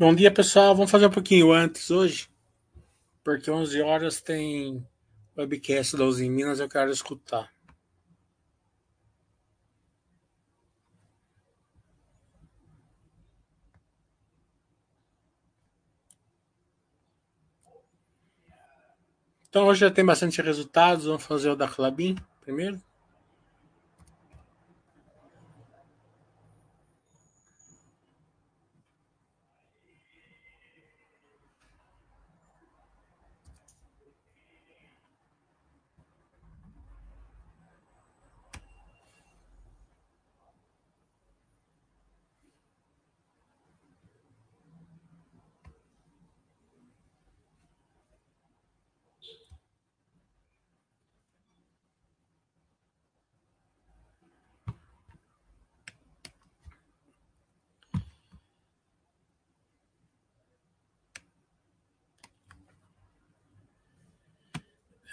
Bom dia, pessoal. Vamos fazer um pouquinho antes hoje, porque 11 horas tem webcast da Uzi Minas, eu quero escutar. Então hoje já tem bastante resultados, vamos fazer o da Clabin primeiro.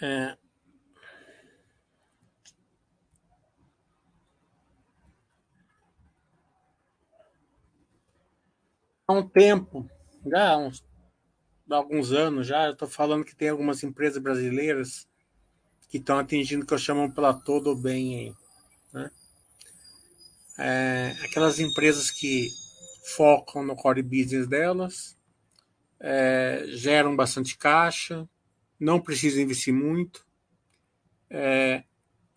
É... Há um tempo, já há uns há alguns anos já, estou falando que tem algumas empresas brasileiras que estão atingindo o que eu chamo um platô do bem aí, né? É, aquelas empresas que focam no core business delas, é, geram bastante caixa, não precisa investir muito. É,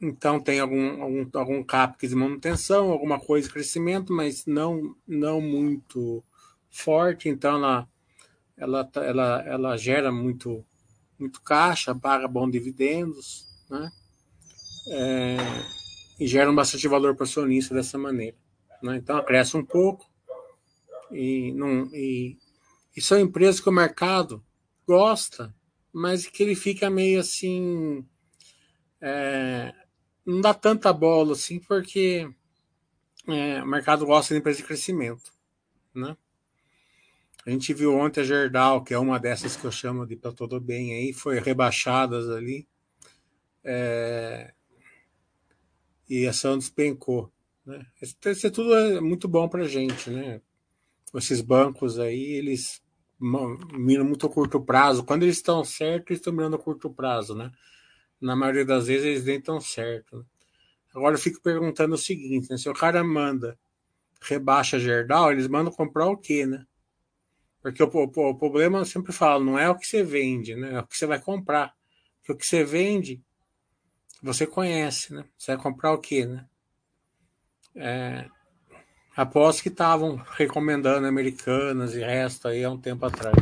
então tem algum, algum, algum CAPEX de manutenção, alguma coisa de crescimento, mas não, não muito forte. Então ela, ela, ela, ela gera muito, muito caixa, paga bons dividendos, né? É, e geram bastante valor para o acionista dessa maneira. Né? Então cresce um pouco e, não, e, e são empresas que o mercado gosta mas que ele fica meio assim. É, não dá tanta bola assim, porque é, o mercado gosta de empresa de crescimento. Né? A gente viu ontem a Gerdau, que é uma dessas que eu chamo de para todo bem aí, foi rebaixadas ali. É, e a ação despencou. Né? Isso tudo é muito bom para a gente. Né? Esses bancos aí, eles miram muito a curto prazo. Quando eles estão certos, eles estão mirando a curto prazo, né? Na maioria das vezes eles nem estão certos. Né? Agora eu fico perguntando o seguinte, né? Se o cara manda rebaixa Gerdau, eles mandam comprar o quê, né? Porque o, o, o, problema, eu sempre falo, não é o que você vende, né? É o que você vai comprar. Porque o que você vende, você conhece, né? Você vai comprar o quê, né? É, Após que estavam recomendando americanas e resto aí há um tempo atrás.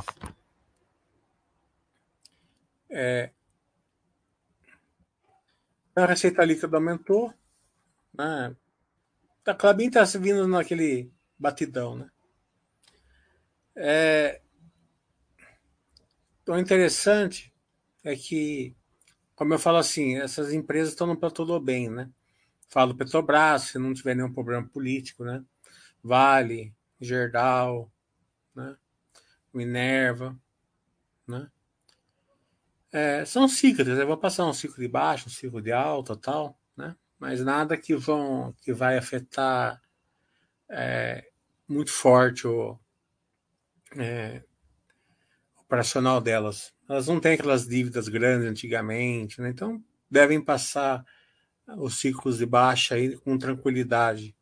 É, a receita líquida aumentou. Né? A Clabin está vindo naquele batidão. Né? É, o interessante é que, como eu falo assim, essas empresas estão no platô do bem, né? Falo Petrobras, se não tiver nenhum problema político, né? Vale, Gerdau, né? Minerva, né? É, são ciclos, eu vou passar um ciclo de baixo, um ciclo de alta, tal, né? Mas nada que vão que vai afetar é, muito forte o é, operacional delas. Elas não têm aquelas dívidas grandes antigamente, né? então devem passar os ciclos de baixa aí com tranquilidade, né?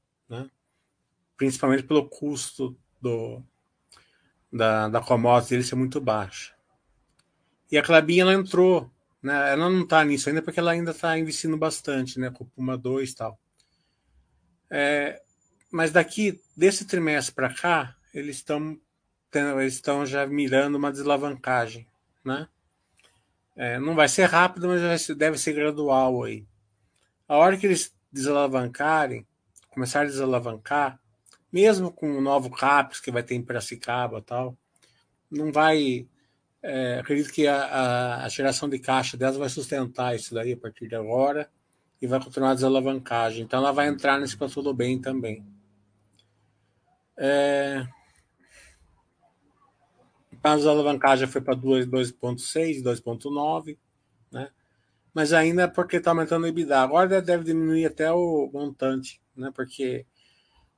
Principalmente pelo custo do, da, da commodity dele ser muito baixa. E a Clabin ela entrou, né? ela não está nisso ainda porque ela ainda está investindo bastante, né? com Puma 2 e tal. É, mas daqui, desse trimestre para cá, eles estão estão já mirando uma desalavancagem, né? É, não vai ser rápido, mas deve ser gradual aí. A hora que eles desalavancarem, começar a desalavancar, mesmo com o novo CAPES que vai ter em Piracicaba tal, não vai. É, acredito que a, a, a, geração de caixa delas vai sustentar isso daí a partir de agora e vai continuar a desalavancagem. Então ela vai entrar nesse para tudo bem também. É, a desalavancagem foi para 2,6, 2,9, né? Mas ainda é porque está aumentando o EBITDA. Agora deve diminuir até o montante, né? Porque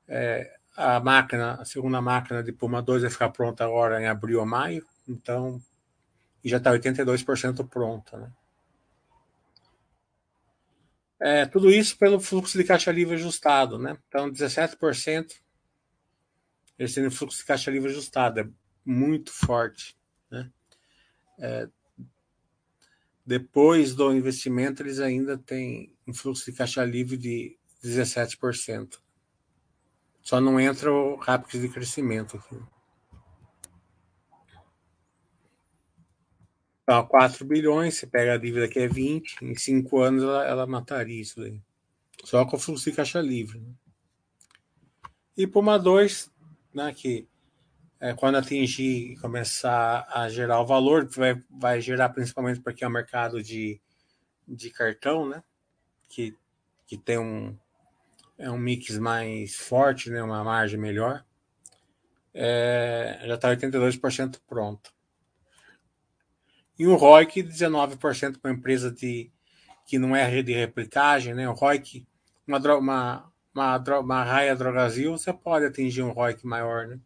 é, a máquina, a segunda máquina de Puma 2 vai ficar pronta agora em abril ou maio, então e já está 82% pronta. Né? É, tudo isso pelo fluxo de caixa livre ajustado. Né? Então, 17% eles têm fluxo de caixa livre ajustado, é muito forte. Né? É, depois do investimento, eles ainda têm um fluxo de caixa livre de 17%. Só não entra o rápido de crescimento aqui. Então, 4 bilhões, você pega a dívida que é 20, em 5 anos ela, ela mataria isso daí. Só com o fluxo de caixa livre. Né? E Puma 2, né, que é, quando atingir e começar a gerar o valor, vai, vai gerar principalmente porque é o um mercado de, de cartão, né? Que, que tem um, é um mix mais forte, né? uma margem melhor. É, já está 82% pronto. E um ROIC 19% para uma empresa de, que não é de replicagem, né? O ROIC, uma, uma, uma, uma raia Drogazil, você pode atingir um ROIC maior, né?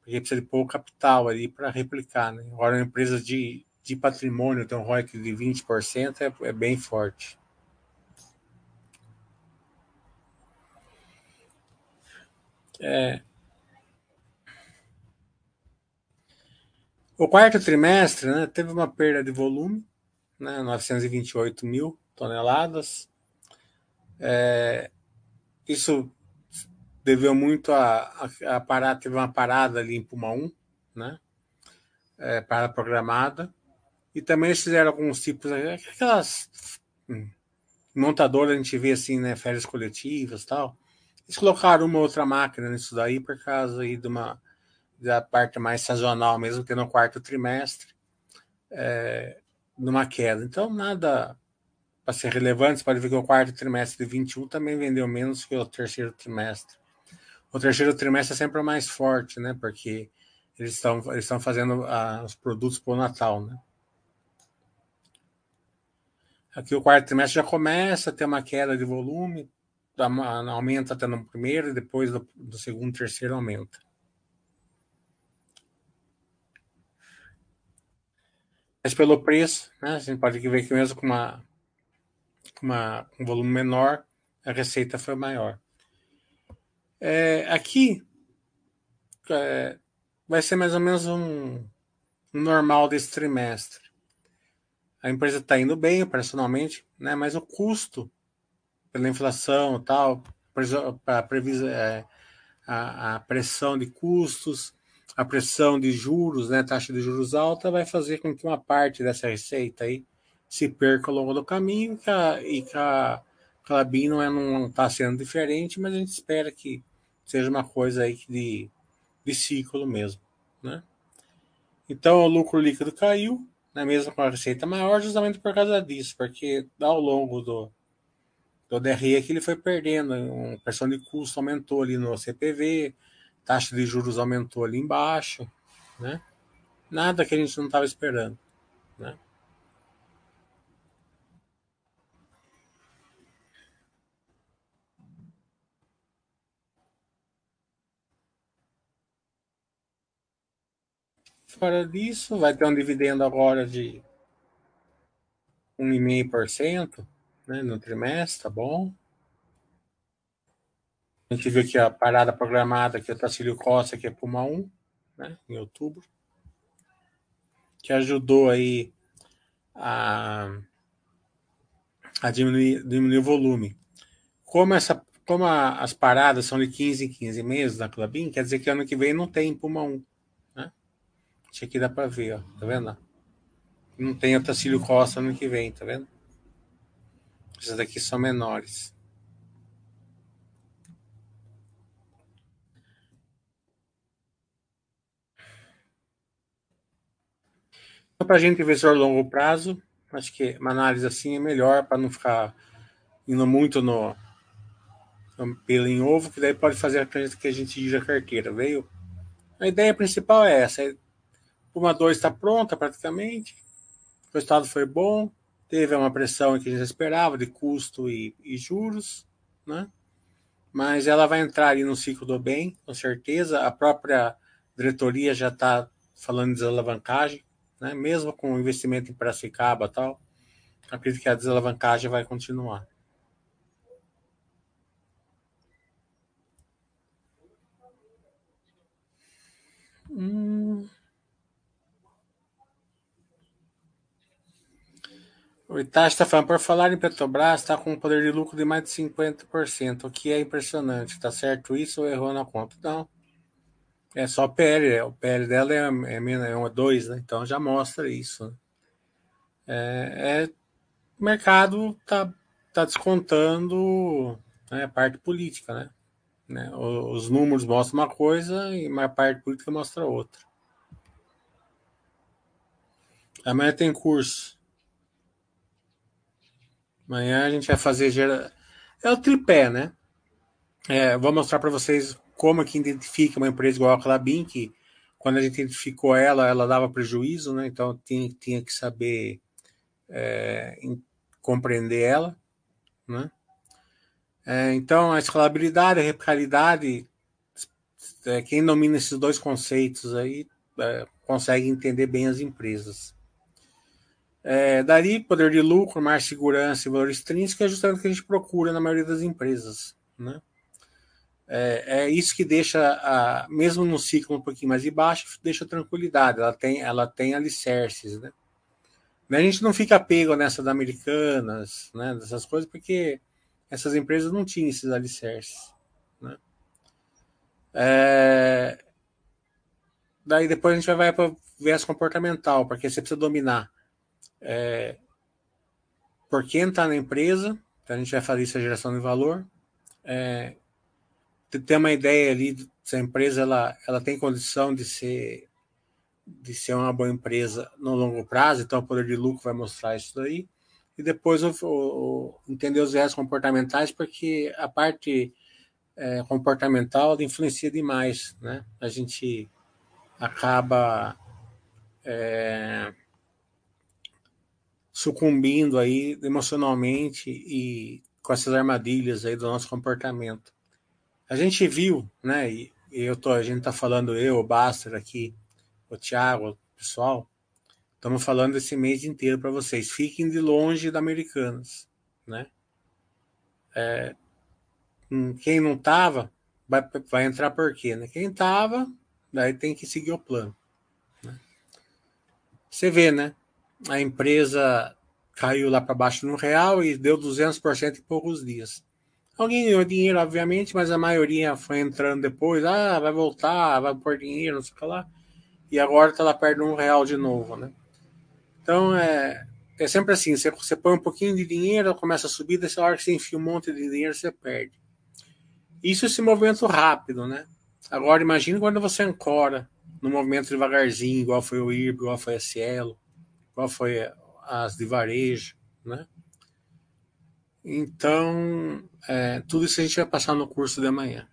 Porque precisa de pouco capital ali para replicar, né? Agora, uma empresa de, de patrimônio tem um ROIC de 20%, é, é bem forte. É. O quarto trimestre né, teve uma perda de volume, né, 928 mil toneladas. É, isso deveu muito a, a, a parar, teve uma parada ali em Puma 1, né? É, para programada. E também eles fizeram alguns tipos, aquelas hum, montadoras a gente vê assim, né? Férias coletivas tal. Eles colocaram uma outra máquina nisso daí por causa aí de uma da parte mais sazonal mesmo, que no quarto trimestre, é, numa queda. Então, nada para ser relevante, você pode ver que o quarto trimestre de 21 também vendeu menos que o terceiro trimestre. O terceiro trimestre é sempre o mais forte, né? Porque eles estão eles estão fazendo ah, os produtos para o Natal, né? Aqui o quarto trimestre já começa a ter uma queda de volume, aumenta até no primeiro, depois do, do segundo, terceiro aumenta. Mas pelo preço, né, a gente pode ver que mesmo com, uma, com, uma, um volume menor, a receita foi maior. É, aqui é, vai ser mais ou menos um, um normal desse trimestre. A empresa está indo bem operacionalmente, né, mas o custo pela inflação e tal, a, previsão, é, a, a pressão de custos, a pressão de juros, né, taxa de juros alta, vai fazer com que uma parte dessa receita aí se perca ao longo do caminho que a, e que a Clabin não está é, tá sendo diferente, mas a gente espera que seja uma coisa aí de, de ciclo mesmo. Né? Então o lucro líquido caiu, né, mesmo com a receita maior, justamente por causa disso, porque ao longo do, do DRE que ele foi perdendo, a pressão de custo aumentou ali no CPV, taxa de juros aumentou ali embaixo, né? Nada que a gente não estava esperando, né? Fora disso, vai ter um dividendo agora de 1,5% né, no trimestre, tá bom? A gente viu que a parada programada, que é o Tacílio Costa, que é Puma 1, né, em outubro, que ajudou aí a, a diminuir, diminuir o volume. Como, essa, como a, as paradas são de 15 em 15 meses da Clubin, quer dizer que ano que vem não tem Puma 1. Né? Isso aqui dá para ver, ó, tá vendo? Não tem o Tacílio Costa ano que vem, tá vendo? Essas daqui são menores. Para a gente investidor a longo prazo, acho que uma análise assim é melhor para não ficar indo muito no, no pelo em ovo, que daí pode fazer que a gente gira a carteira, veio? A ideia principal é essa. Uma 2 está pronta praticamente, o resultado foi bom, teve uma pressão que a gente esperava de custo e, e juros, né? mas ela vai entrar ali no ciclo do bem, com certeza. A própria diretoria já está falando de desalavancagem, né? mesmo com o investimento em Piracicaba e tal. Acredito que a desalavancagem vai continuar. Hum. O Itachi está falando, por falar em Petrobras, está com um poder de lucro de mais de 50%, o que é impressionante. Está certo isso ou errou na conta? Não. É só PL, o PL dela é, é, é 2, né? então já mostra isso. É, é o mercado está tá descontando né, a parte política, né? né? Os números mostram uma coisa e a parte política mostra outra. Amanhã tem curso. Amanhã a gente vai fazer. Gera... É o tripé, né? É, vou mostrar para vocês como que identifica uma empresa igual a Clabin, que quando a gente identificou ela, ela dava prejuízo, né? Então tinha, tinha que saber é, compreender ela, né? É, então a escalabilidade, a replicabilidade, é, quem domina esses dois conceitos aí é, consegue entender bem as empresas. É, daí, poder de lucro, mais segurança e valor extrínseco é justamente o que a gente procura na maioria das empresas. Né? É, é isso que deixa, a, mesmo no ciclo um pouquinho mais de baixo, deixa tranquilidade, ela tem, ela tem alicerces. Né? A gente não fica pego nessa da Americanas, né, dessas coisas, porque essas empresas não tinham esses alicerces. Né? É... Daí depois a gente vai para viés comportamental, porque você precisa dominar é, por quem está na empresa, então a gente vai fazer essa geração de valor, é, ter uma ideia ali se a empresa ela, ela tem condição de ser de ser uma boa empresa no longo prazo, então o poder de lucro vai mostrar isso daí. E depois o, o, entender os viés comportamentais, porque a parte é, comportamental influencia demais, né? A gente acaba é, sucumbindo aí emocionalmente e com essas armadilhas aí do nosso comportamento. A gente viu, né? E eu tô, a gente tá falando eu, o Baster aqui, o Thiago, o pessoal, estamos falando esse mês inteiro para vocês. Fiquem de longe da Americanas, né? É, hum, quem não tava vai, vai entrar por quê, né? Quem tava, daí tem que seguir o plano. Né? Você vê, né? A empresa caiu lá para baixo no real e deu 200% em poucos dias. Alguém ganhou dinheiro, obviamente, mas a maioria foi entrando depois. Ah, vai voltar, vai pôr dinheiro, não sei o que lá. E agora está lá perto de um real de novo, né? Então, é, é sempre assim. Você, você põe um pouquinho de dinheiro, começa a subir, dessa hora que você enfia um monte de dinheiro, você perde. Isso é esse movimento rápido, né? Agora, imagine quando você ancora no movimento devagarzinho, igual foi o IRB, igual foi a Cielo qual foi as de varejo, né? Então, é, tudo isso a gente vai passar no curso de amanhã.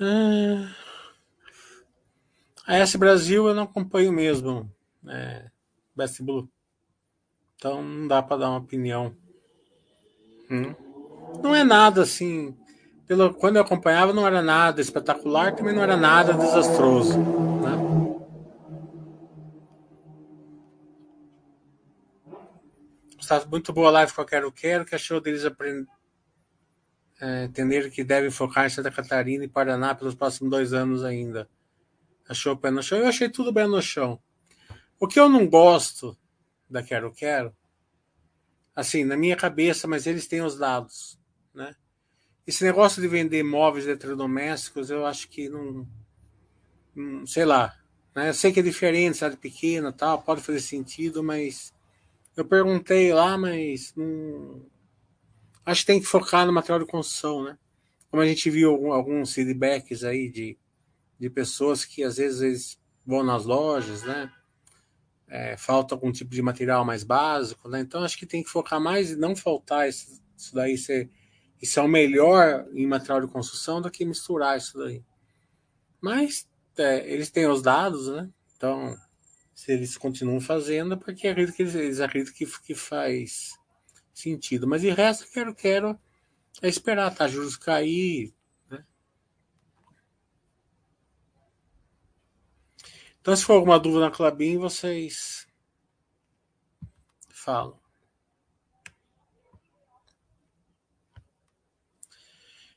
É... A S Brasil eu não acompanho mesmo. É, Best Blue. Então não dá para dar uma opinião. Hum. Não é nada assim. Pelo, quando eu acompanhava, não era nada espetacular, também não era nada desastroso. Né? Está muito boa a live com a Quero Quero, que achou deles aprender, é, entender que devem focar em Santa Catarina e Paraná pelos próximos dois anos ainda. Achou o pé no chão? Eu achei tudo bem no chão. O que eu não gosto da Quero Quero, assim, na minha cabeça, mas eles têm os dados, né? Esse negócio de vender móveis eletrodomésticos, eu acho que não, não sei lá, né? Eu sei que é diferente, cidade pequena, tal, pode fazer sentido, mas eu perguntei lá, mas não, acho que tem que focar no material de construção, né? Como a gente viu alguns feedbacks aí de, de pessoas que às vezes vão nas lojas, né? É, falta algum tipo de material mais básico, né? Então acho que tem que focar mais e não faltar isso, isso daí ser e são melhor em material de construção do que misturar isso daí. Mas é, eles têm os dados, né? Então, se eles continuam fazendo, é porque acredito que eles, eles acreditam que, que faz sentido. Mas de resto, quero, quero é esperar, tá? Juros cair. Então, se for alguma dúvida na Clabin, vocês falam.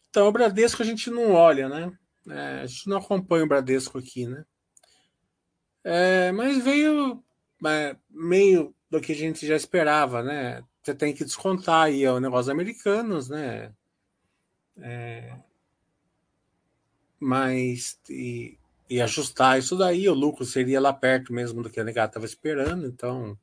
Então, o Bradesco a gente não olha, né? É, a gente não acompanha o Bradesco aqui, né? É, mas veio é, meio do que a gente já esperava, né? Você tem que descontar aí o negócio americanos, né? É, mas e, e, ajustar isso daí, o lucro seria lá perto mesmo do que a negada estava esperando, então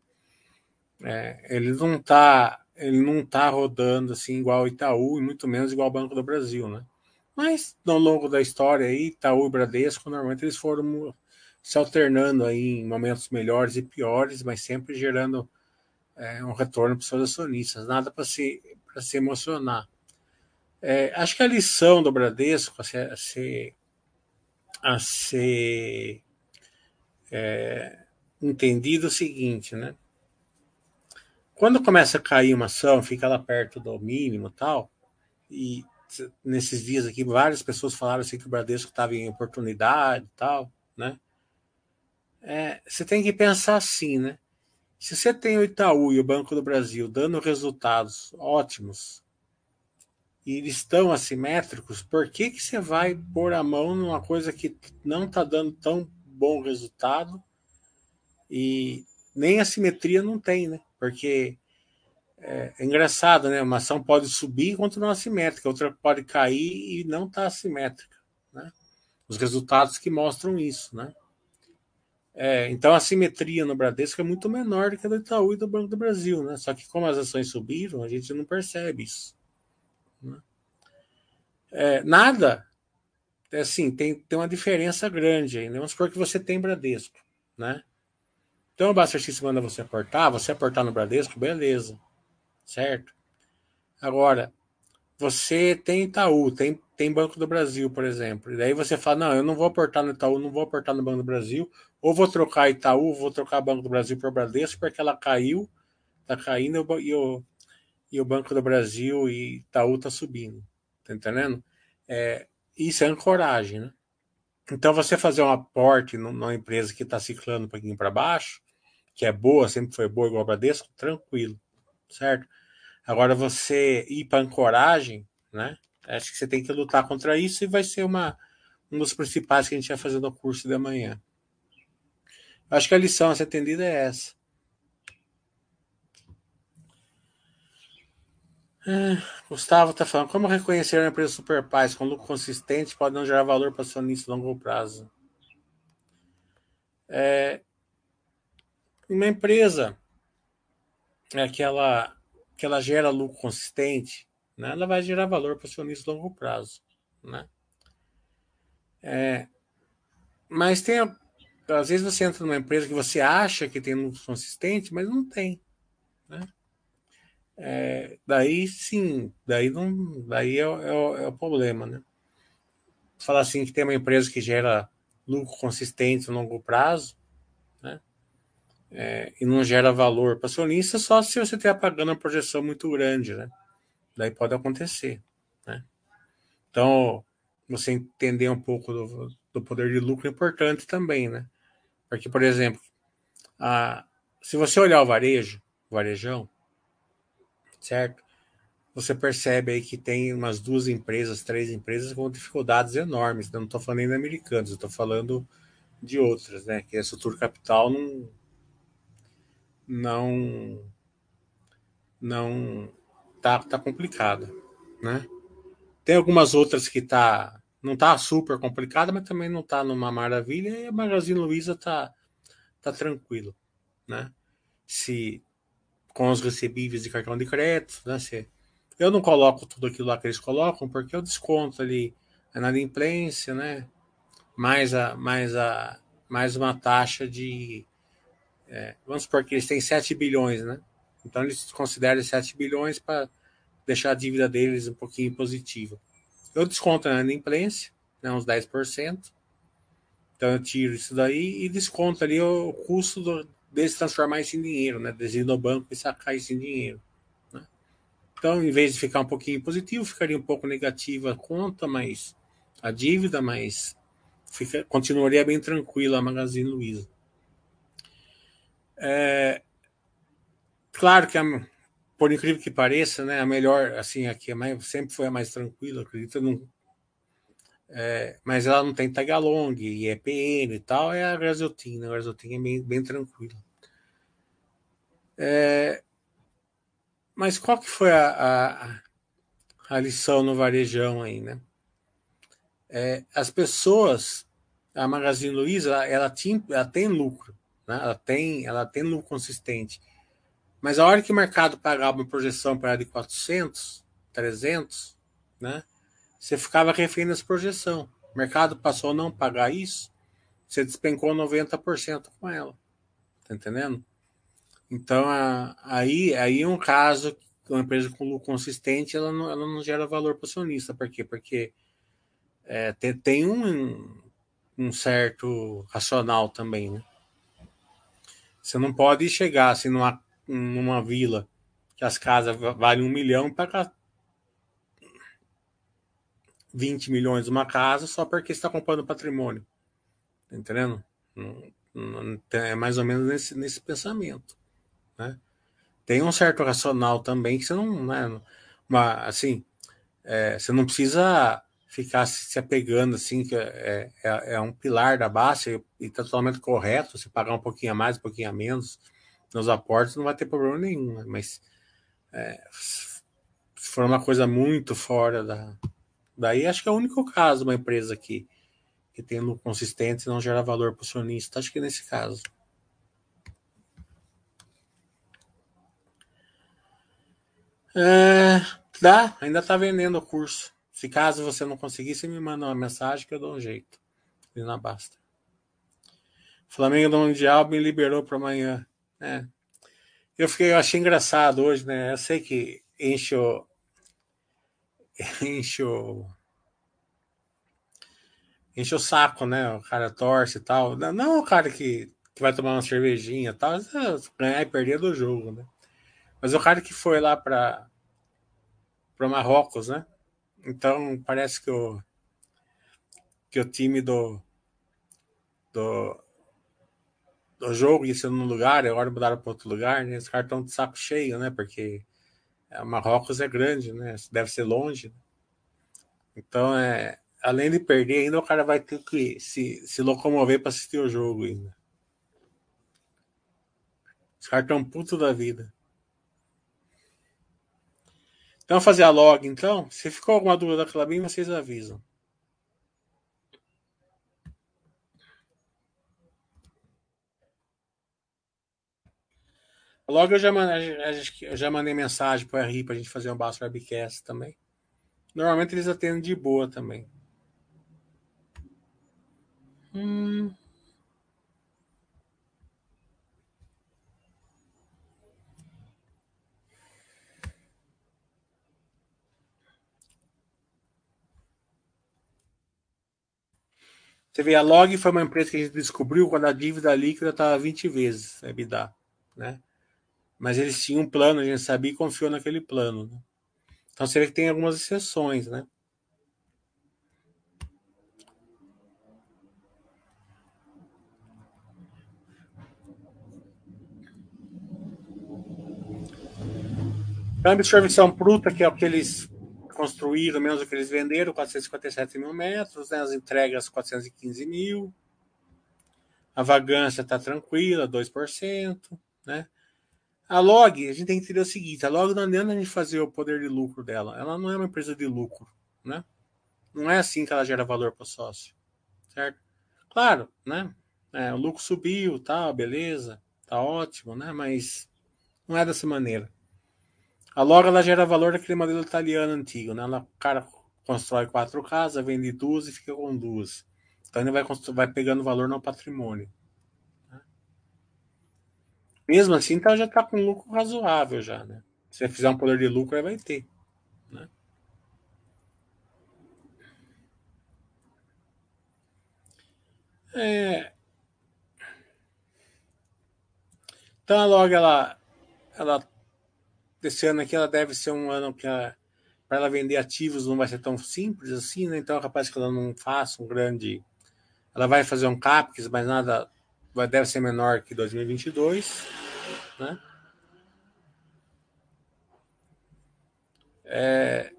é, ele não está ele não tá rodando assim igual o Itaú e muito menos igual o Banco do Brasil, né? Mas ao longo da história aí, Itaú e Bradesco, normalmente eles foram se alternando aí em momentos melhores e piores, mas sempre gerando é, um retorno para os seus acionistas. Nada para se, se emocionar. É, acho que a lição do Bradesco a ser, a ser, a ser é, entendido o seguinte, né? Quando começa a cair uma ação, fica lá perto do mínimo tal, e nesses dias aqui várias pessoas falaram assim que o Bradesco estava em oportunidade tal, né? É, você tem que pensar assim, né? Se você tem o Itaú e o Banco do Brasil dando resultados ótimos e eles estão assimétricos, por que, que você vai pôr a mão numa coisa que não está dando tão bom resultado e nem assimetria não tem, né? Porque é, é engraçado, né? Uma ação pode subir e continuar assimétrica, outra pode cair e não está assimétrica, né? Os resultados que mostram isso, né? É, então a simetria no Bradesco é muito menor do que a do Itaú e do Banco do Brasil, né? Só que como as ações subiram, a gente não percebe isso. É, nada, é assim, tem, tem uma diferença grande aí. Né? Vamos supor que você tem Bradesco, né? Então o Buster X manda você aportar, você aportar no Bradesco, beleza, certo? Agora, você tem Itaú, tem, tem Banco do Brasil, por exemplo. E daí você fala, não, eu não vou aportar no Itaú, não vou aportar no Banco do Brasil, ou vou trocar Itaú, vou trocar Banco do Brasil para Bradesco, porque ela caiu, está caindo e o, e o Banco do Brasil e Itaú está subindo. Tá entendendo? É, isso é ancoragem, né? Então, você fazer um aporte numa empresa que está ciclando um pouquinho para baixo, que é boa, sempre foi boa igual a Bradesco, tranquilo, certo? Agora, você ir para ancoragem, né? Acho que você tem que lutar contra isso e vai ser uma, um dos principais que a gente vai fazer no curso de amanhã. Acho que a lição a ser atendida é essa. É, Gustavo está falando, como reconhecer uma empresa super paz com lucro consistente pode não gerar valor para acionista a longo prazo? É, uma empresa é que ela, que ela gera lucro consistente, né, ela vai gerar valor para acionista a longo prazo. Né? É, mas tem às vezes você entra numa empresa que você acha que tem lucro consistente, mas não tem. Né? É, daí sim, daí não, daí é, é, é, o problema, né? Falar assim que tem uma empresa que gera lucro consistente no longo prazo, né? É, e não gera valor para acionista só se você estiver pagando uma projeção muito grande, né? Daí pode acontecer, né? Então, você entender um pouco do, do poder de lucro é importante também, né? Porque, por exemplo, a, se você olhar o varejo, o varejão, certo? Você percebe aí que tem umas duas empresas, três empresas com dificuldades enormes. Eu não estou falando de americanos, estou falando de outras, né? Que a estrutura capital não não não tá, tá complicada, né? Tem algumas outras que tá não tá super complicada, mas também não tá numa maravilha, e a Magazine Luiza tá, tá tranquilo, né? Se com os recebíveis de cartão de crédito, né? Se, eu não coloco tudo aquilo lá que eles colocam, porque eu desconto ali a inadimplência, né? Mais, a, mais, a, mais uma taxa de. É, vamos supor que eles têm 7 bilhões, né? Então eles consideram 7 bilhões para deixar a dívida deles um pouquinho positiva. Eu desconto na inadimplência, né, uns 10%. Então eu tiro isso daí e desconto ali o custo do, deles transformar isso em dinheiro, né? Deles ir no banco e sacar isso em dinheiro. Né? Então, em vez de ficar um pouquinho positivo, ficaria um pouco negativa a conta, mas a dívida, mas fica, continuaria bem tranquila a Magazine Luiza. É, claro que, a, por incrível que pareça, né, a melhor, assim, aqui mais, sempre foi a mais tranquila, acredito, não, é, mas ela não tem tagalong e EPN e tal, é a Grazotin, né? A Grazotin é bem, bem tranquila. É, mas qual que foi a, a, a, lição no varejão aí, né? É, as pessoas, a Magazine Luiza, ela, ela, tinha, ela tem lucro, né? ela, tem, ela tem lucro consistente. Mas a hora que o mercado pagava uma projeção para de 400, 300, né? Você ficava refém das projeção. O mercado passou a não pagar isso, você despencou 90% com ela. Tá entendendo? Então, aí, aí é um caso uma empresa com lucro consistente ela não, ela não gera valor para o acionista. Por quê? Porque é, tem, tem um, um certo racional também, né? Você não pode chegar assim numa, numa vila que as casas valem um milhão para 20 milhões uma casa só porque está comprando patrimônio. Tá entendendo? É mais ou menos nesse, nesse pensamento. Né? Tem um certo racional também que você não. Né, uma, assim, é, você não precisa ficar se apegando assim, que é, é, é um pilar da base e está totalmente correto. Se pagar um pouquinho a mais, um pouquinho a menos nos aportes, não vai ter problema nenhum. Né? Mas é, se for uma coisa muito fora da. Daí acho que é o único caso uma empresa que, que tem lucro consistente e não gera valor para o acionista. Acho que é nesse caso. É, dá, ainda está vendendo o curso. Se caso você não conseguir, me manda uma mensagem que eu dou um jeito. E não basta. Flamengo do Mundial me liberou para amanhã. É. Eu fiquei, eu achei engraçado hoje, né? Eu sei que enche o. Enche o. Enche o saco, né? O cara torce e tal. Não o cara que, que vai tomar uma cervejinha e tal. Ganhar e perder do jogo, né? Mas o cara que foi lá para para Marrocos, né? Então parece que o que o time do do, do jogo ia ser num lugar, agora mudaram para outro lugar, né? Os caras estão de saco cheio, né? Porque é, Marrocos é grande, né? Deve ser longe. Né? Então é além de perder, ainda o cara vai ter que se, se locomover para assistir o jogo ainda. Os caras estão putos da vida. Então, fazer a log, então. Se ficou alguma dúvida da Clabin, vocês avisam. Logo eu já mandei, eu já mandei mensagem para o RI para a gente fazer um Basso Webcast também. Normalmente eles atendem de boa também. Hum. Você vê, a Log foi uma empresa que a gente descobriu quando a dívida líquida estava 20 vezes a EBITDA, né? Mas eles tinham um plano, a gente sabia e confiou naquele plano. Né? Então vê que tem algumas exceções, né? Câmbio de servição bruta, que é o que eles construíram menos do que eles venderam, 457 mil metros, né? as entregas 415 mil, a vagância está tranquila, 2%, né? A Log, a gente tem que entender o seguinte, a Log não adianta a gente fazer o poder de lucro dela, ela não é uma empresa de lucro, né? Não é assim que ela gera valor para o sócio, certo? Claro, né? É, o lucro subiu, tal, beleza, tá ótimo, né? Mas não é dessa maneira. A loga ela gera valor daquele modelo italiano antigo, né? Ela, cara constrói quatro casas, vende duas e fica com duas. Então ele vai, vai pegando valor no patrimônio. Mesmo assim, então já está com lucro razoável já, né? Se você fizer um poder de lucro, aí vai ter. Né? É... Então a ela, ela esse ano aqui ela deve ser um ano que para ela vender ativos não vai ser tão simples assim, né? Então é capaz que ela não faça um grande. Ela vai fazer um CAPEX, mas nada vai, deve ser menor que 2022, né? É...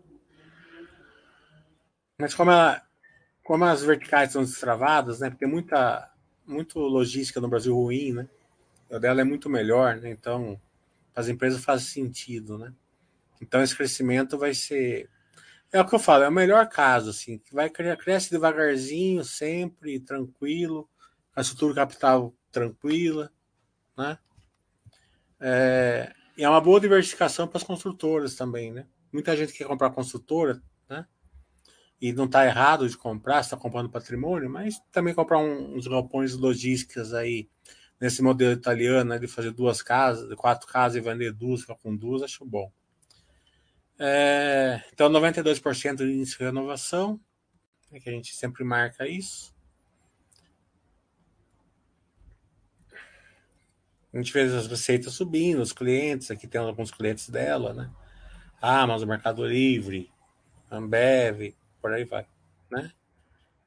Mas como, ela, como as verticais são destravadas, né? Porque muita muito logística no Brasil ruim, né? O dela é muito melhor, né? Então, as empresas faz sentido, né? Então, esse crescimento vai ser. É o que eu falo, é o melhor caso, assim, que vai cresce devagarzinho, sempre, tranquilo, a estrutura capital tranquila, né? É, e é uma boa diversificação para as construtoras também, né? Muita gente quer comprar construtora, né? E não está errado de comprar, está comprando patrimônio, mas também comprar um, uns galpões logísticas aí nesse modelo italiano né, de fazer duas casas, quatro casas e vender duas, ficar com duas, acho bom. É, então, 92% de índice de renovação, é que a gente sempre marca isso. A gente fez as receitas subindo, os clientes, aqui tem alguns clientes dela, né? Amazon, Mercado Livre, Ambev, por aí vai, né?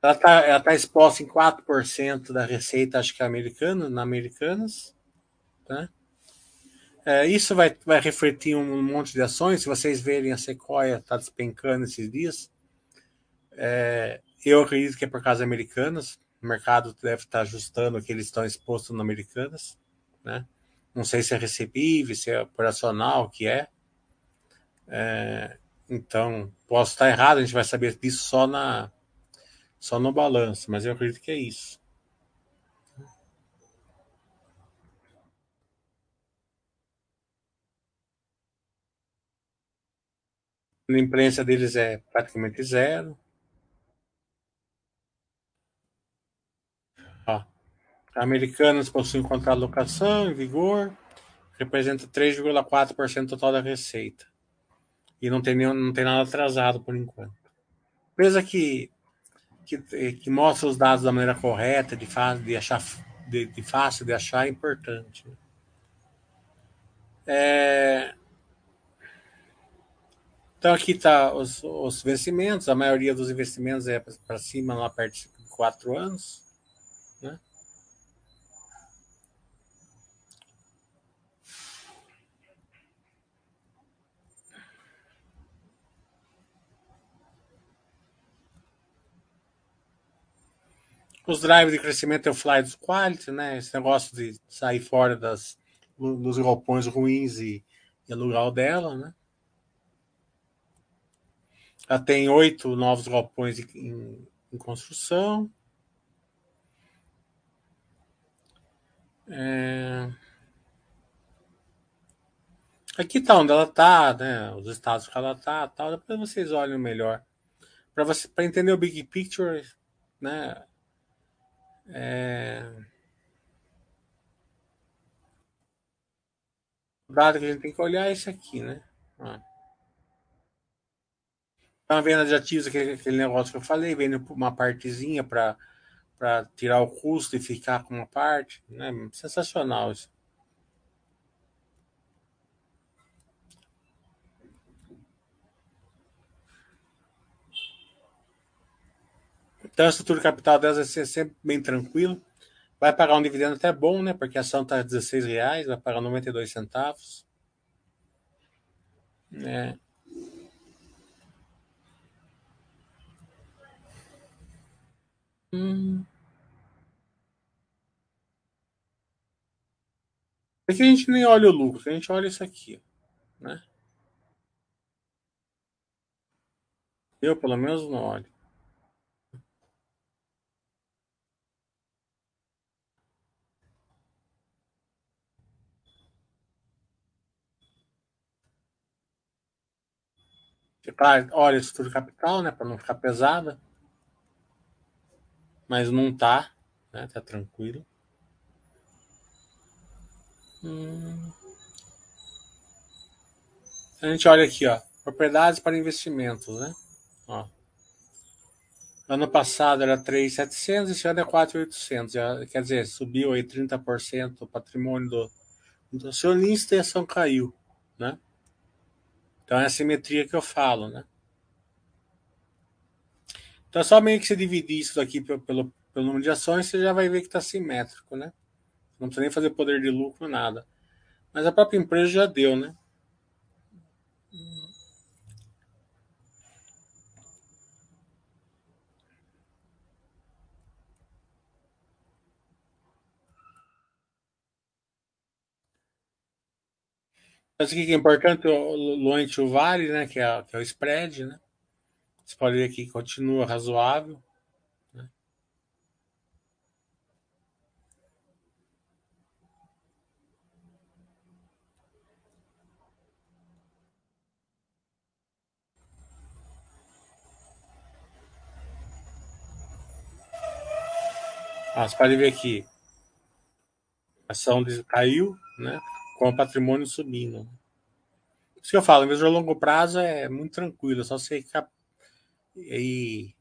Ela está ela tá exposta em 4% da receita, acho que é americana, na Americanas. Tá? É, isso vai, vai refletir um monte de ações. Se vocês verem, a Sequoia está despencando esses dias. É, eu acredito que é por causa Americanas. O mercado deve estar ajustando que eles estão expostos na Americanas. Né? Não sei se é recebível, se é operacional, o que é. é. Então, posso estar errado, a gente vai saber disso só na, só no balanço, mas eu acredito que é isso. A imprensa deles é praticamente zero. Ó, Americanas possuem contrato de locação em vigor, representa 3,4% total da receita. E não tem, nenhum, não tem nada atrasado por enquanto. Empresa que que, que mostra os dados da maneira correta, de fácil de achar, de, de fácil de achar, é importante. É... Então aqui está os, os vencimentos, a maioria dos investimentos é para cima, lá perto de quatro anos. Os drivers de crescimento é o fly dos quality, né? Esse negócio de sair fora das, dos galpões ruins e, e alugar o dela, né? Já tem oito novos galpões em, em construção. É... Aqui está onde ela está, né? Os estados que ela está, tal. Depois vocês olhem melhor para você para entender o big picture, né? É... O dado que a gente tem que olhar é esse aqui, né? Ah. Tá venda de ativos, aquele, aquele negócio que eu falei, vendo uma partezinha para tirar o custo e ficar com uma parte, né? Sensacional isso. Então a estrutura capital delas vai ser sempre bem tranquilo. Vai pagar um dividendo até bom, né? Porque a ação está a 16 reais, vai pagar 92 centavos. É. Hum. É que a gente nem olha o lucro, a gente olha isso aqui, né? Eu, pelo menos, não olho. Claro, olha estrutura capital, né, para não ficar pesada. Mas não tá, né, tá tranquilo. Hum. A gente olha aqui, ó, propriedades para investimentos, né? Ó. Ano passado era 3.700, esse ano é 4.800. Quer dizer, subiu aí 30% o patrimônio do, do acionista e a ação caiu, né? Então é a simetria que eu falo, né? Então é só meio que você dividir isso daqui pelo, pelo, pelo número de ações, você já vai ver que está simétrico, né? Não precisa nem fazer poder de lucro, nada. Mas a própria empresa já deu, né? Mas o que é importante, Luante o Vale, né, que é, que é o spread, né? Você pode ver que continua razoável. Né? Ah, você pode ver aqui. A ação caiu, né? Com o patrimônio subindo. Isso que eu falo, mesmo a longo prazo é muito tranquilo, é só você ficar e,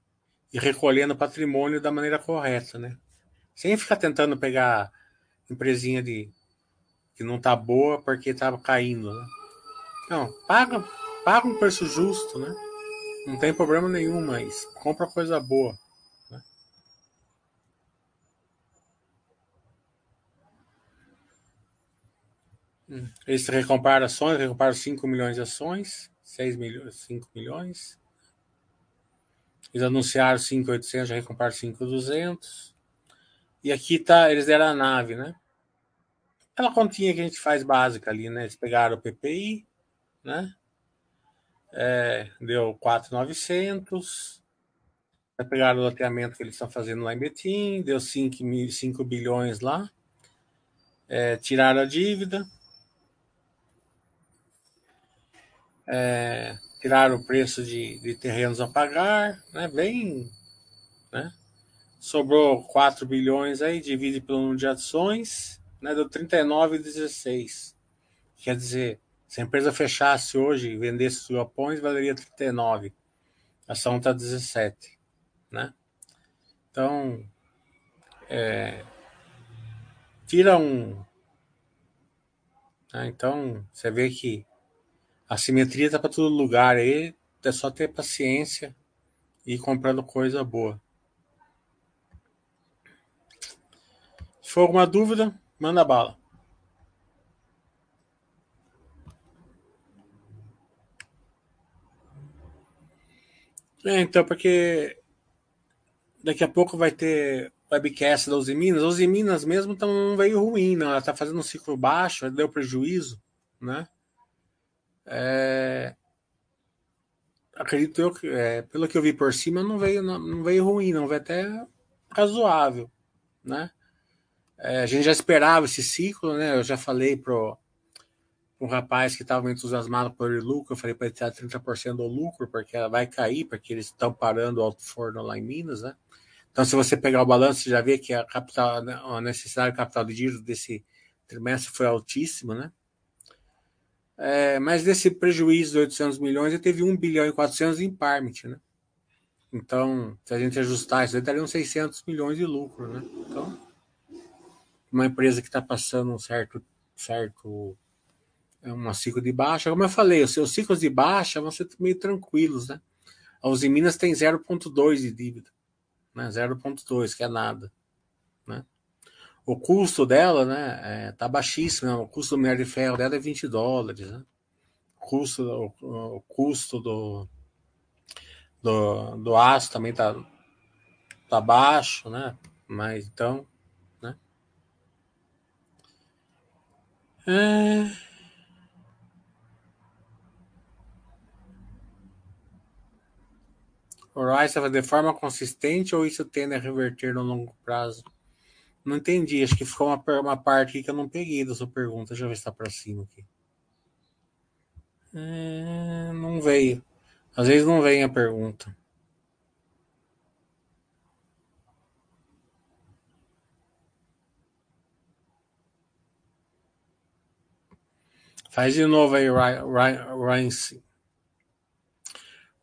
e recolhendo patrimônio da maneira correta, né? Sem ficar tentando pegar empresinha de que não tá boa porque estava caindo, né? Não, paga, paga um preço justo, né? Não tem problema nenhum, mas compra coisa boa. Eles recomparam ações, recomparam 5 milhões de ações, 6 milhões, 5 milhões. Eles anunciaram 5,800, já recompraram 5,200. E aqui tá, eles deram a nave, né? Aquela continha que a gente faz básica ali, né? Eles pegaram o PPI, né? É, deu 4,900. Pegaram o loteamento que eles estão fazendo lá em Betim, deu 5, 5 bilhões lá. É, tiraram a dívida. É, tiraram o preço de, de terrenos a pagar, né? Bem, né? Sobrou 4 bilhões aí, divide pelo número de ações, né? Deu 39,16. Quer dizer, se a empresa fechasse hoje e vendesse os galpões, valeria 39. A ação está 17, né? Então, é, tira um. Né? Então, você vê que a simetria tá para todo lugar aí, é só ter paciência e ir comprando coisa boa. Se for alguma dúvida, manda bala. É, então, porque daqui a pouco vai ter webcast da Uzi Minas. A Uzi Minas mesmo tá, não veio ruim, não. Ela está fazendo um ciclo baixo, deu prejuízo, né? É, acredito eu que, é, pelo que eu vi por cima, não veio, não, não veio ruim, não veio até razoável, né? É, a gente já esperava esse ciclo, né? Eu já falei pro um rapaz que estava entusiasmado por lucro, eu falei para ele tirar 30% do lucro, porque ela vai cair, porque eles estão parando o alto forno lá em Minas, né? Então, se você pegar o balanço, você já vê que a, capital, a necessidade de capital de giro desse trimestre foi altíssima, né? É, mas desse prejuízo de 800 milhões, ele teve 1 bilhão e 400 em Parmit, né? Então, se a gente ajustar isso, daria uns 600 milhões de lucro, né? Então, uma empresa que está passando um certo, certo, é uma ciclo de baixa, como eu falei, os seus ciclos de baixa vão ser meio tranquilos, né? A Uzi Minas tem 0,2 de dívida, né? 0,2, que é nada? O custo dela, né, é, tá baixíssimo. Né? O custo do minério de ferro dela é 20 dólares, né? O custo, o, o custo do, do, do aço também tá, tá baixo, né? Mas então, né? É... O Rice de forma consistente ou isso tende a reverter no longo prazo? Não entendi, acho que ficou uma, uma parte que eu não peguei da sua pergunta. Deixa eu ver se tá pra cima aqui. É, não veio. Às vezes não vem a pergunta. Faz de novo aí, Ryan.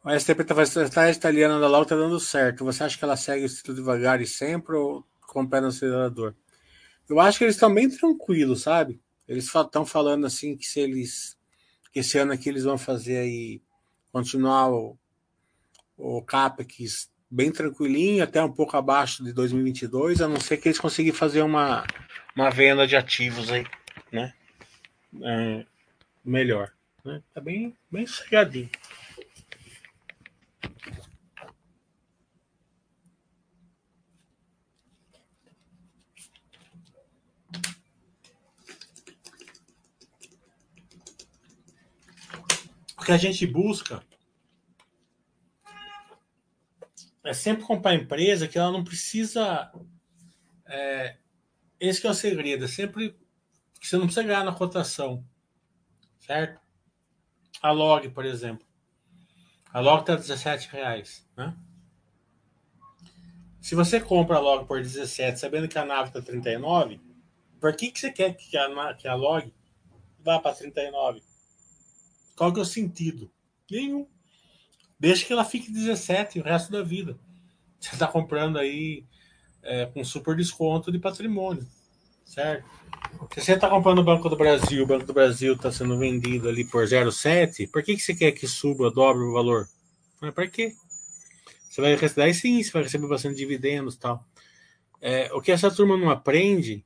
A STP tá a italiana da Lau tá dando certo. Você acha que ela segue o estilo devagar e sempre ou com o pé no acelerador? Eu acho que eles estão bem tranquilos, sabe? Eles estão falando assim que se eles. Que esse ano aqui eles vão fazer aí. Continuar o, o CAPEX bem tranquilinho, até um pouco abaixo de 2022, a não ser que eles consigam fazer uma, uma venda de ativos aí, né? É, melhor. Né? Tá bem, bem sossegadinho. Que a gente busca é sempre comprar empresa que ela não precisa. É, esse é o segredo, é sempre que você não precisa ganhar na cotação, certo? A log, por exemplo. A log está 17 reais, né? Se você compra a log por 17, sabendo que a nave está 39, por que, que você quer que a, que a log vá para 39? Qual que é o sentido? Nenhum. Deixa que ela fique 17 o resto da vida. Você está comprando aí é, com super desconto de patrimônio, certo? Se você está comprando o Banco do Brasil, o Banco do Brasil está sendo vendido ali por 0,7, por que, que você quer que suba, dobre o valor? Para quê? Você vai receber, aí sim, você vai receber bastante dividendos e tal. É, o que essa turma não aprende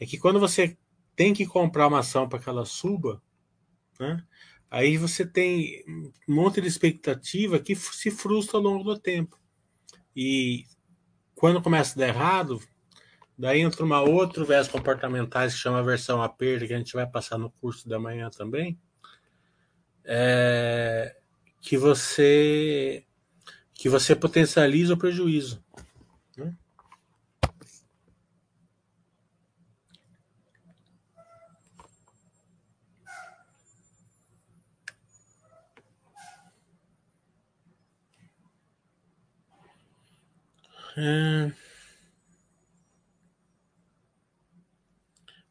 é que quando você tem que comprar uma ação para que ela suba, né, aí você tem um monte de expectativa que se frustra ao longo do tempo. E quando começa a dar errado, Daí entra uma outra viés comportamentais que chama versão a perda, que a gente vai passar no curso da manhã também. É, que você que você potencializa o prejuízo. É...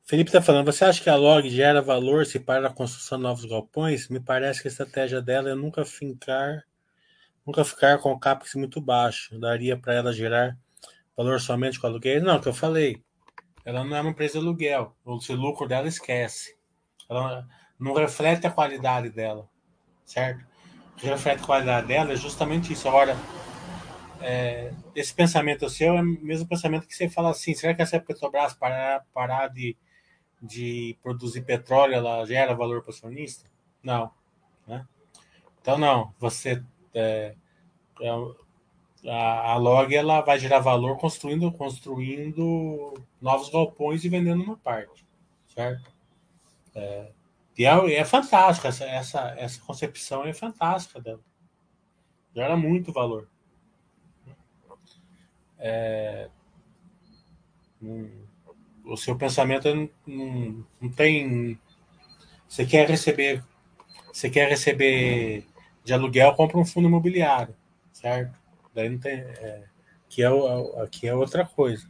Felipe está falando, você acha que a Log gera valor se para a construção de novos galpões? Me parece que a estratégia dela é nunca fincar, nunca ficar com o CAPEX muito baixo. Daria para ela gerar valor somente com aluguel? Não, que eu falei. Ela não é uma empresa de aluguel. O lucro dela esquece. Ela não reflete a qualidade dela. Certo? O que reflete a qualidade dela é justamente isso. Agora, é, esse pensamento seu é o mesmo pensamento que você fala assim: será que essa Petrobras parar, parar de de produzir petróleo, ela gera valor para o acionista? Não. Né? Então, não. Você. É, é, a, a log ela vai gerar valor construindo, construindo novos galpões e vendendo uma parte. Certo? É, e é, é fantástica. Essa, essa, essa concepção é fantástica dela. Gera muito valor. É, o seu pensamento não, não tem. Você quer receber. Você quer receber de aluguel, compra um fundo imobiliário, certo? Daí não tem. É, aqui, é, aqui é outra coisa.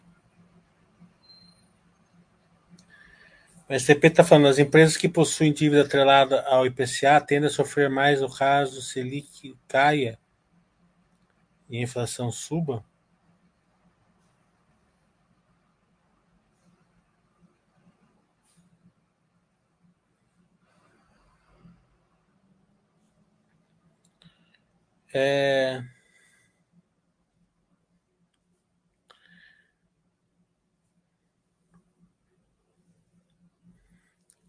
O STP está falando, as empresas que possuem dívida atrelada ao IPCA tendem a sofrer mais no caso Selic caia e a inflação suba? É...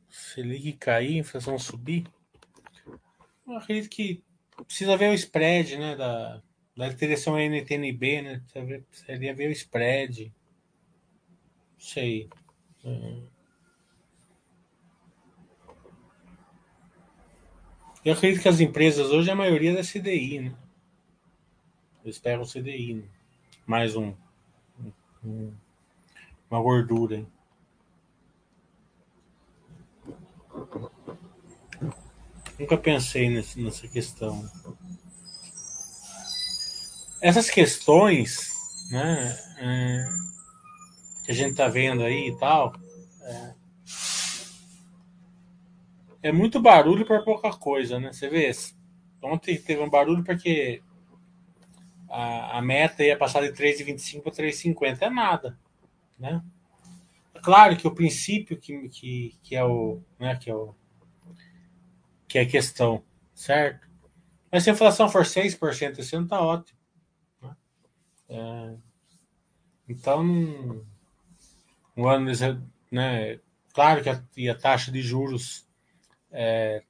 Selic cair, inflação subir. Eu acredito que precisa ver o spread, né? Da, da um NTNB, né? Precisaria ver o spread. Não sei. Hum. Eu acredito que as empresas hoje, a maioria é da CDI, né? Eles pegam CDI, né? mais um, um, uma gordura. Hein? Nunca pensei nesse, nessa questão. Essas questões, né, é, que a gente está vendo aí e tal, é, é muito barulho para pouca coisa, né? Você vê, ontem teve um barulho porque a, a meta ia passar de 3,25 para 3,50. É nada. Né? É claro que o princípio que, que, que, é o, né, que, é o, que é a questão, certo? Mas se a inflação for 6%, esse ano está ótimo. Né? É, então, um ano, né, claro que a, a taxa de juros é,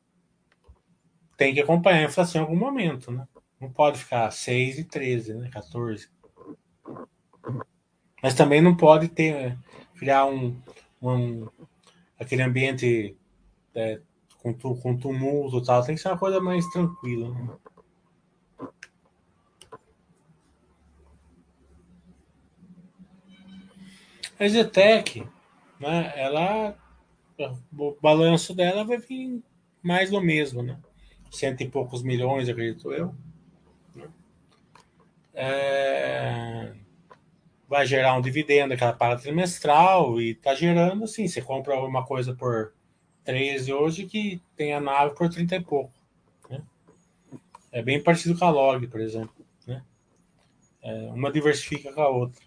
tem que acompanhar a inflação em algum momento, né? Não pode ficar 6 e 13, né? 14. Mas também não pode ter criar um, um aquele ambiente é, com, com tumulto e tal. Tem que ser uma coisa mais tranquila. Né? A Zetec, né, ela, o balanço dela vai vir mais do mesmo, né? Cento e poucos milhões, acredito eu. É, vai gerar um dividendo que ela paga trimestral e tá gerando, assim, você compra uma coisa por 13 hoje que tem a nave por 30 e pouco. Né? É bem parecido com a Log, por exemplo. Né? É, uma diversifica com a outra.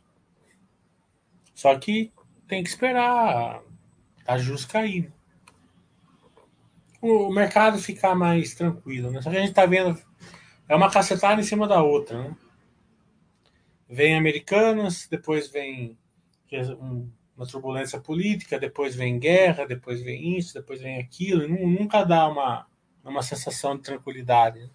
Só que tem que esperar a juros cair. Né? O mercado ficar mais tranquilo. Né? Só que a gente está vendo. É uma cacetada em cima da outra. Né? Vem Americanas, depois vem uma turbulência política, depois vem guerra, depois vem isso, depois vem aquilo. E nunca dá uma, uma sensação de tranquilidade. Né?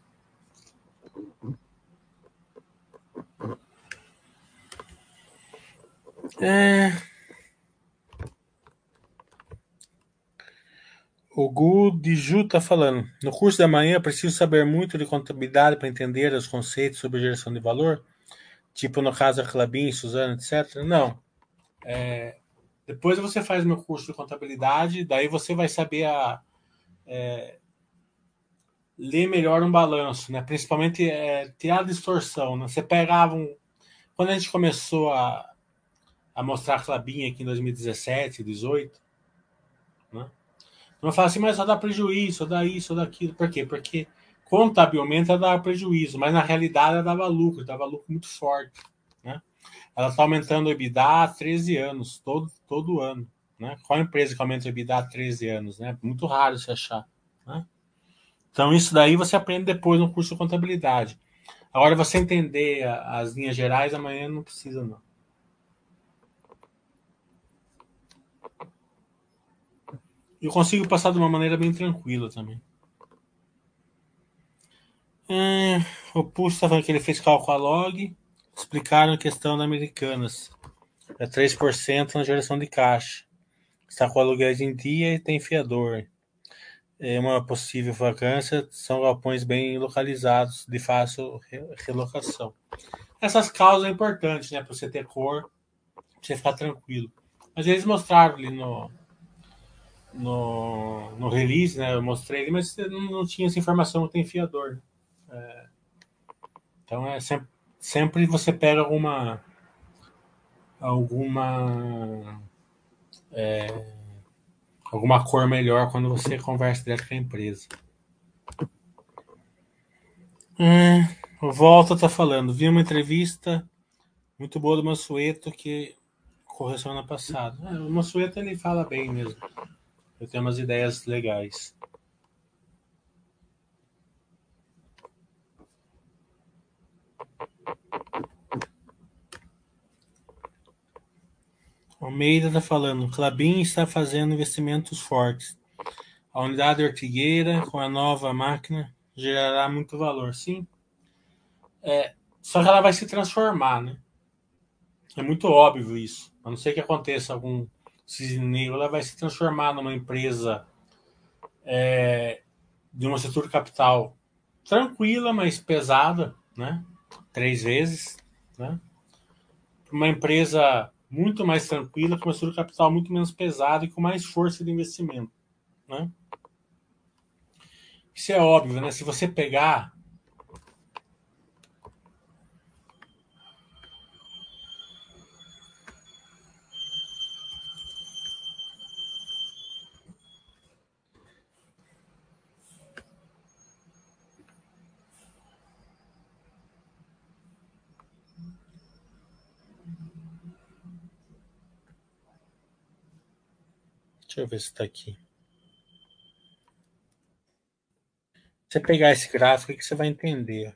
É... O Gu de Ju está falando. No curso da manhã, preciso saber muito de contabilidade para entender os conceitos sobre geração de valor? Tipo no caso da Clabin, Suzana, etc. Não. É... Depois você faz meu curso de contabilidade, daí você vai saber a, é... ler melhor um balanço, né? principalmente é, a distorção. Né? Você pegava um. Quando a gente começou a, a mostrar a Clabinha aqui em 2017, 2018. Não fala assim, mas só dá prejuízo, só dá isso, só dá aquilo. Por quê? Porque contabilmente ela dava prejuízo, mas na realidade ela dava lucro, dava lucro muito forte. Né? Ela está aumentando o EBITDA há 13 anos, todo, todo ano. Né? Qual empresa que aumenta o EBITDA há 13 anos? Né? Muito raro se achar. Né? Então, isso daí você aprende depois no curso de contabilidade. Agora, você entender as linhas gerais, amanhã não precisa, não. Eu consigo passar de uma maneira bem tranquila também. É, o Pulso está falando que ele fez cálculo a log. Explicaram a questão da Americanas. É 3% na geração de caixa. Está com aluguéis em dia e tem fiador. É uma possível vacância. São galpões bem localizados, de fácil relocação. Essas causas são importantes, né? Para você ter cor, você ficar tranquilo. Mas eles mostraram ali no, no, no release, né? Eu mostrei ele, mas não, tinha essa informação tem fiador. É, então é sempre, sempre você pega alguma alguma é, alguma cor melhor quando você conversa direto com a empresa. O Volta tá falando, vi uma entrevista muito boa do Mansueto que correu semana passada. É, o Mansueto ele fala bem mesmo. Eu tenho umas ideias legais. Almeida está falando, Clabin está fazendo investimentos fortes. A unidade ortigueira, com a nova máquina, gerará muito valor, sim. É, só que ela vai se transformar, né? É muito óbvio isso. A não ser que aconteça algum Cisneiro ela vai se transformar numa empresa é, de uma estrutura capital tranquila, mas pesada, né? Três vezes, né? Uma empresa muito mais tranquila, com uma estrutura capital muito menos pesada e com mais força de investimento, né? Isso é óbvio, né? Se você pegar Deixa eu ver se está aqui. Você pegar esse gráfico que você vai entender.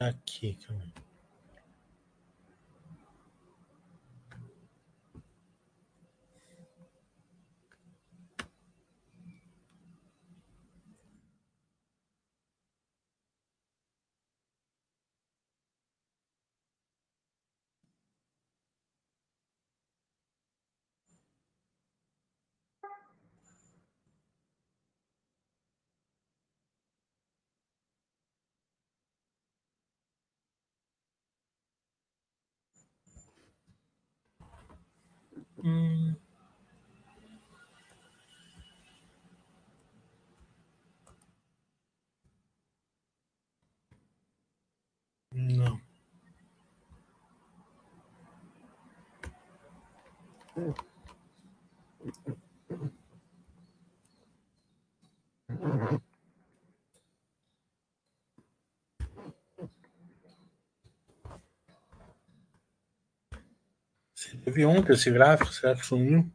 Aqui, calma. Hum. Não. Você teve ontem esse gráfico? Será que sumiu?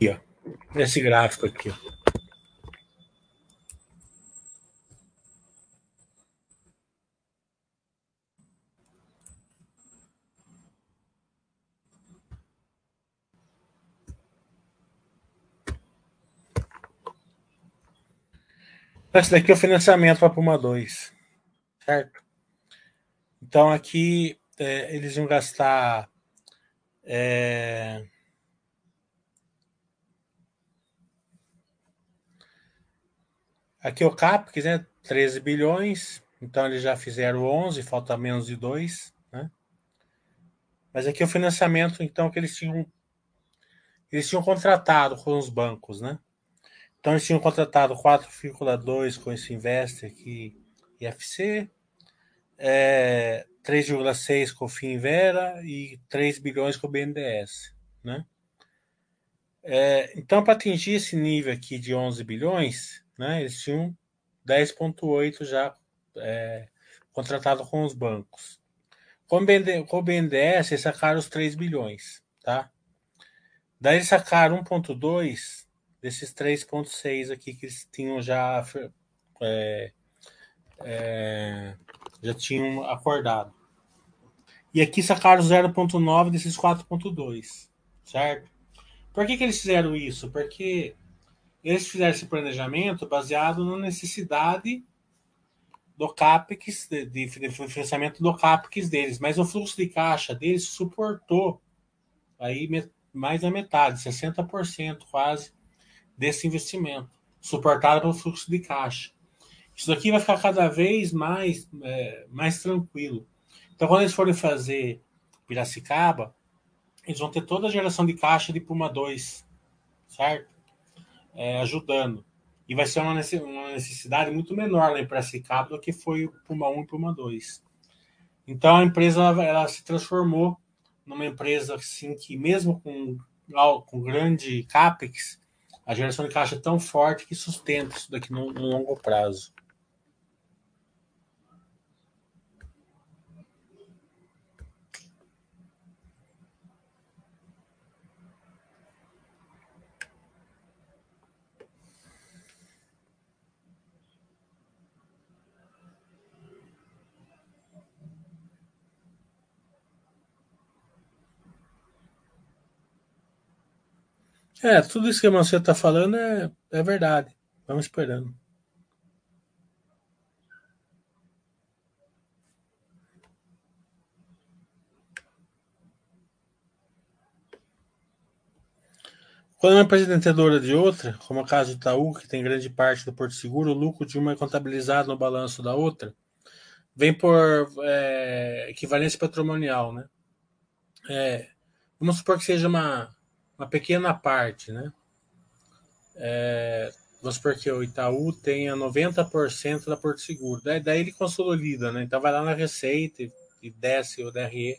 Aqui, ó. Esse gráfico aqui. Esse daqui é o financiamento para Puma 2, certo? Então aqui é, eles iam gastar é, aqui é o CAPEX, né? 13 bilhões, então eles já fizeram 11, falta menos de 2, né? Mas aqui é o financiamento, então, que eles tinham eles tinham contratado com os bancos, né? Então eles tinham contratado 4,2 com esse investor aqui, IFC, é, 3,6 com o Finvera e 3 bilhões com o BNDES, né? É, então, para atingir esse nível aqui de 11 bilhões, né, eles tinham 10,8 já é, contratado com os bancos. Com o, BNDES, eles sacaram os 3 bilhões, tá? Daí eles sacaram 1,2 desses 3,6 aqui que eles tinham já é, é, já tinham acordado. E aqui sacaram 0,9 desses 4,2, certo? Por que, que eles fizeram isso? Porque eles fizeram esse planejamento baseado na necessidade do CAPEX, de, de, financiamento do CAPEX deles, mas o fluxo de caixa deles suportou aí mais da metade, 60% quase, desse investimento, suportado pelo fluxo de caixa. Isso daqui vai ficar cada vez mais, é, mais tranquilo. Então, quando eles forem fazer Piracicaba, eles vão ter toda a geração de caixa de Puma 2, certo? É, ajudando. e vai ser uma necessidade muito menor lá em Piracicaba do que foi o Puma 1 e o Puma 2. Então a empresa ela, ela se transformou numa empresa assim que mesmo com, com grande capex, a geração de caixa é tão forte que sustenta isso daqui no, no longo prazo. É, tudo isso que você está falando é, é verdade. Vamos esperando. Quando uma empresa é detentora de outra, como a caso do Itaú, que tem grande parte do Porto Seguro, o lucro de uma é contabilizado no balanço da outra, vem por é, equivalência patrimonial, né? É, vamos supor que seja uma, uma pequena parte, né? É, vamos supor que o Itaú tenha 90% da Porto Seguro. Daí, daí, ele consolida, né? Então vai lá na receita e, e desce o DRE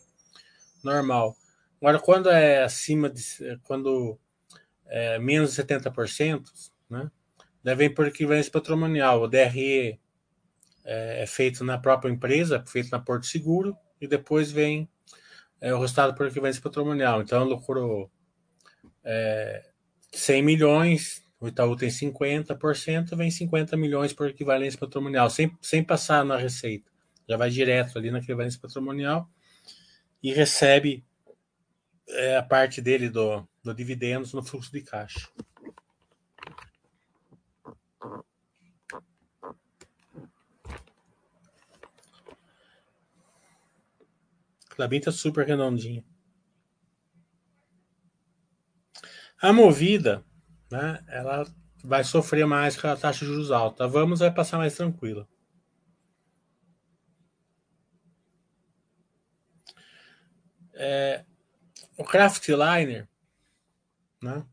normal. Agora, quando é acima de. Quando é menos de 70%, né? Daí vem por equivalência patrimonial. O DRE é, é feito na própria empresa, feito na Porto Seguro, e depois vem é, o resultado por equivalência patrimonial. Então, lucrou é, 100 milhões, o Itaú tem 50%, vem 50 milhões por equivalência patrimonial, sem, sem passar na receita. Já vai direto ali na equivalência patrimonial e recebe é, a parte dele do, do dividendos no fluxo de caixa. Clabin tá super redondinho. A movida, né, ela vai sofrer mais com a taxa de juros alta. Vamos vai passar mais tranquila. É, o Craftliner, né,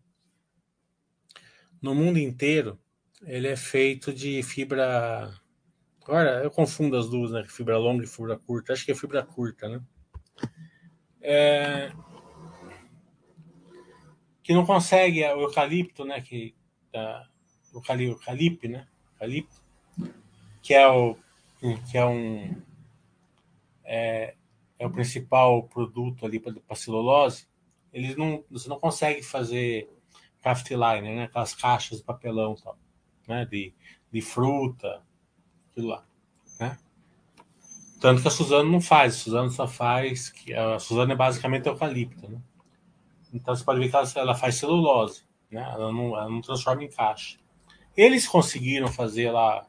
no mundo inteiro, ele é feito de fibra. Agora eu confundo as duas, né? Fibra longa e fibra curta. Acho que é fibra curta, né? É, que não consegue o eucalipto, né? Que, da, o eucalipto, né? Eucalipto, que é o que é um é, é o principal produto ali para celulose. Eles não você não consegue fazer craft liner, né? Aquelas caixas de papelão, tal, né? De, de fruta, aquilo lá, né? Tanto que a Suzano não faz, a Suzano só faz que a Suzano é basicamente eucalipto, né? Então você pode ver que ela, ela faz celulose, né? Ela não, ela não transforma em caixa. Eles conseguiram fazer lá,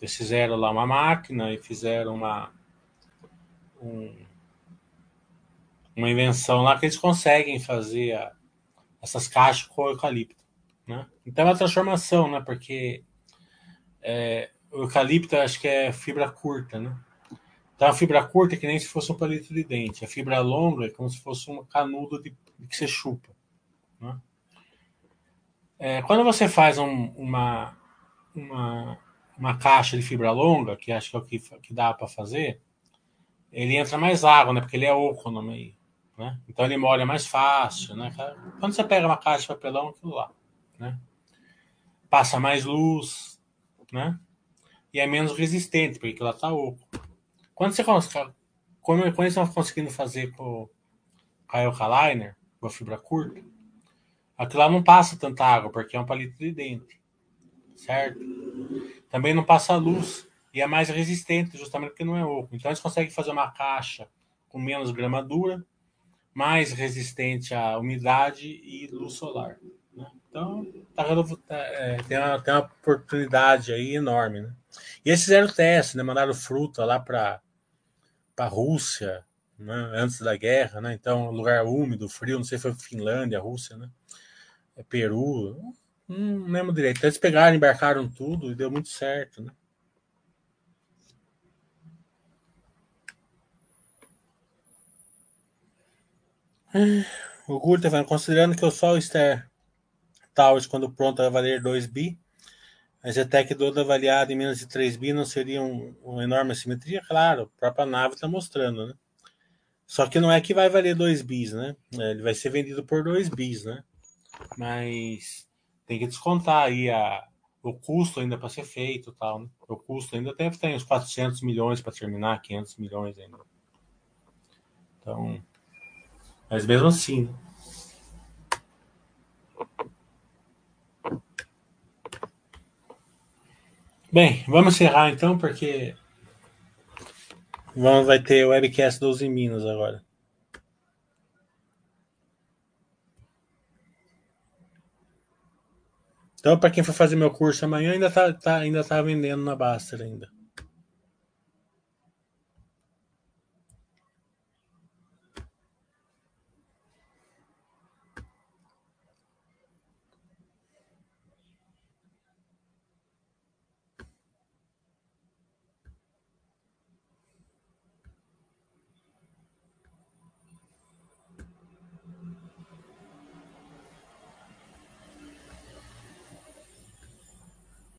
eles fizeram lá uma máquina e fizeram uma um, uma invenção lá que eles conseguem fazer a, essas caixas com eucalipto, né? Então é uma transformação, né? Porque é, o eucalipto acho que é fibra curta, né? Então a fibra curta é que nem se fosse um palito de dente. A fibra longa é como se fosse um canudo de, que você chupa. Né? É, quando você faz um, uma, uma, uma caixa de fibra longa, que acho que é o que, que dá para fazer, ele entra mais água, né? Porque ele é oco no meio. Né? Então ele molha mais fácil. Né? Quando você pega uma caixa de papelão, aquilo lá. Né? Passa mais luz. Né? E é menos resistente, porque ela está oco. Quando você consegue, estão conseguindo fazer com, com a Eucaliner, com a fibra curta, aquilo lá não passa tanta água, porque é um palito de dente. Certo? Também não passa luz e é mais resistente, justamente porque não é oco. Então eles conseguem fazer uma caixa com menos gramadura, mais resistente à umidade e luz solar. Né? Então tá, tá, é, tem, uma, tem uma oportunidade aí enorme. Né? E eles fizeram teste, né? mandaram fruta lá para para a Rússia, né, antes da guerra, né? Então, lugar úmido, frio, não sei se foi Finlândia, Rússia, né? É Peru, não lembro direito. Eles pegaram, embarcaram tudo e deu muito certo, né? O Gurta tá falando, considerando que o Sol Star Towers, quando pronto, vai valer 2 bi, A Zetec toda avaliada em menos de 3 bi não seria um, uma enorme assimetria? Claro, a própria nave está mostrando, né? Só que não é que vai valer 2 bis, né? É, ele vai ser vendido por 2 bis, né? Mas tem que descontar aí a, o custo ainda para ser feito tal, né? O custo ainda deve ter uns 400 milhões para terminar, 500 milhões ainda. Então, mas mesmo assim, né? Bem, vamos encerrar então, porque vamos, vai ter o webcast 12 Minas agora. Então, para quem for fazer meu curso amanhã, ainda tá, tá, ainda tá vendendo na Baster ainda.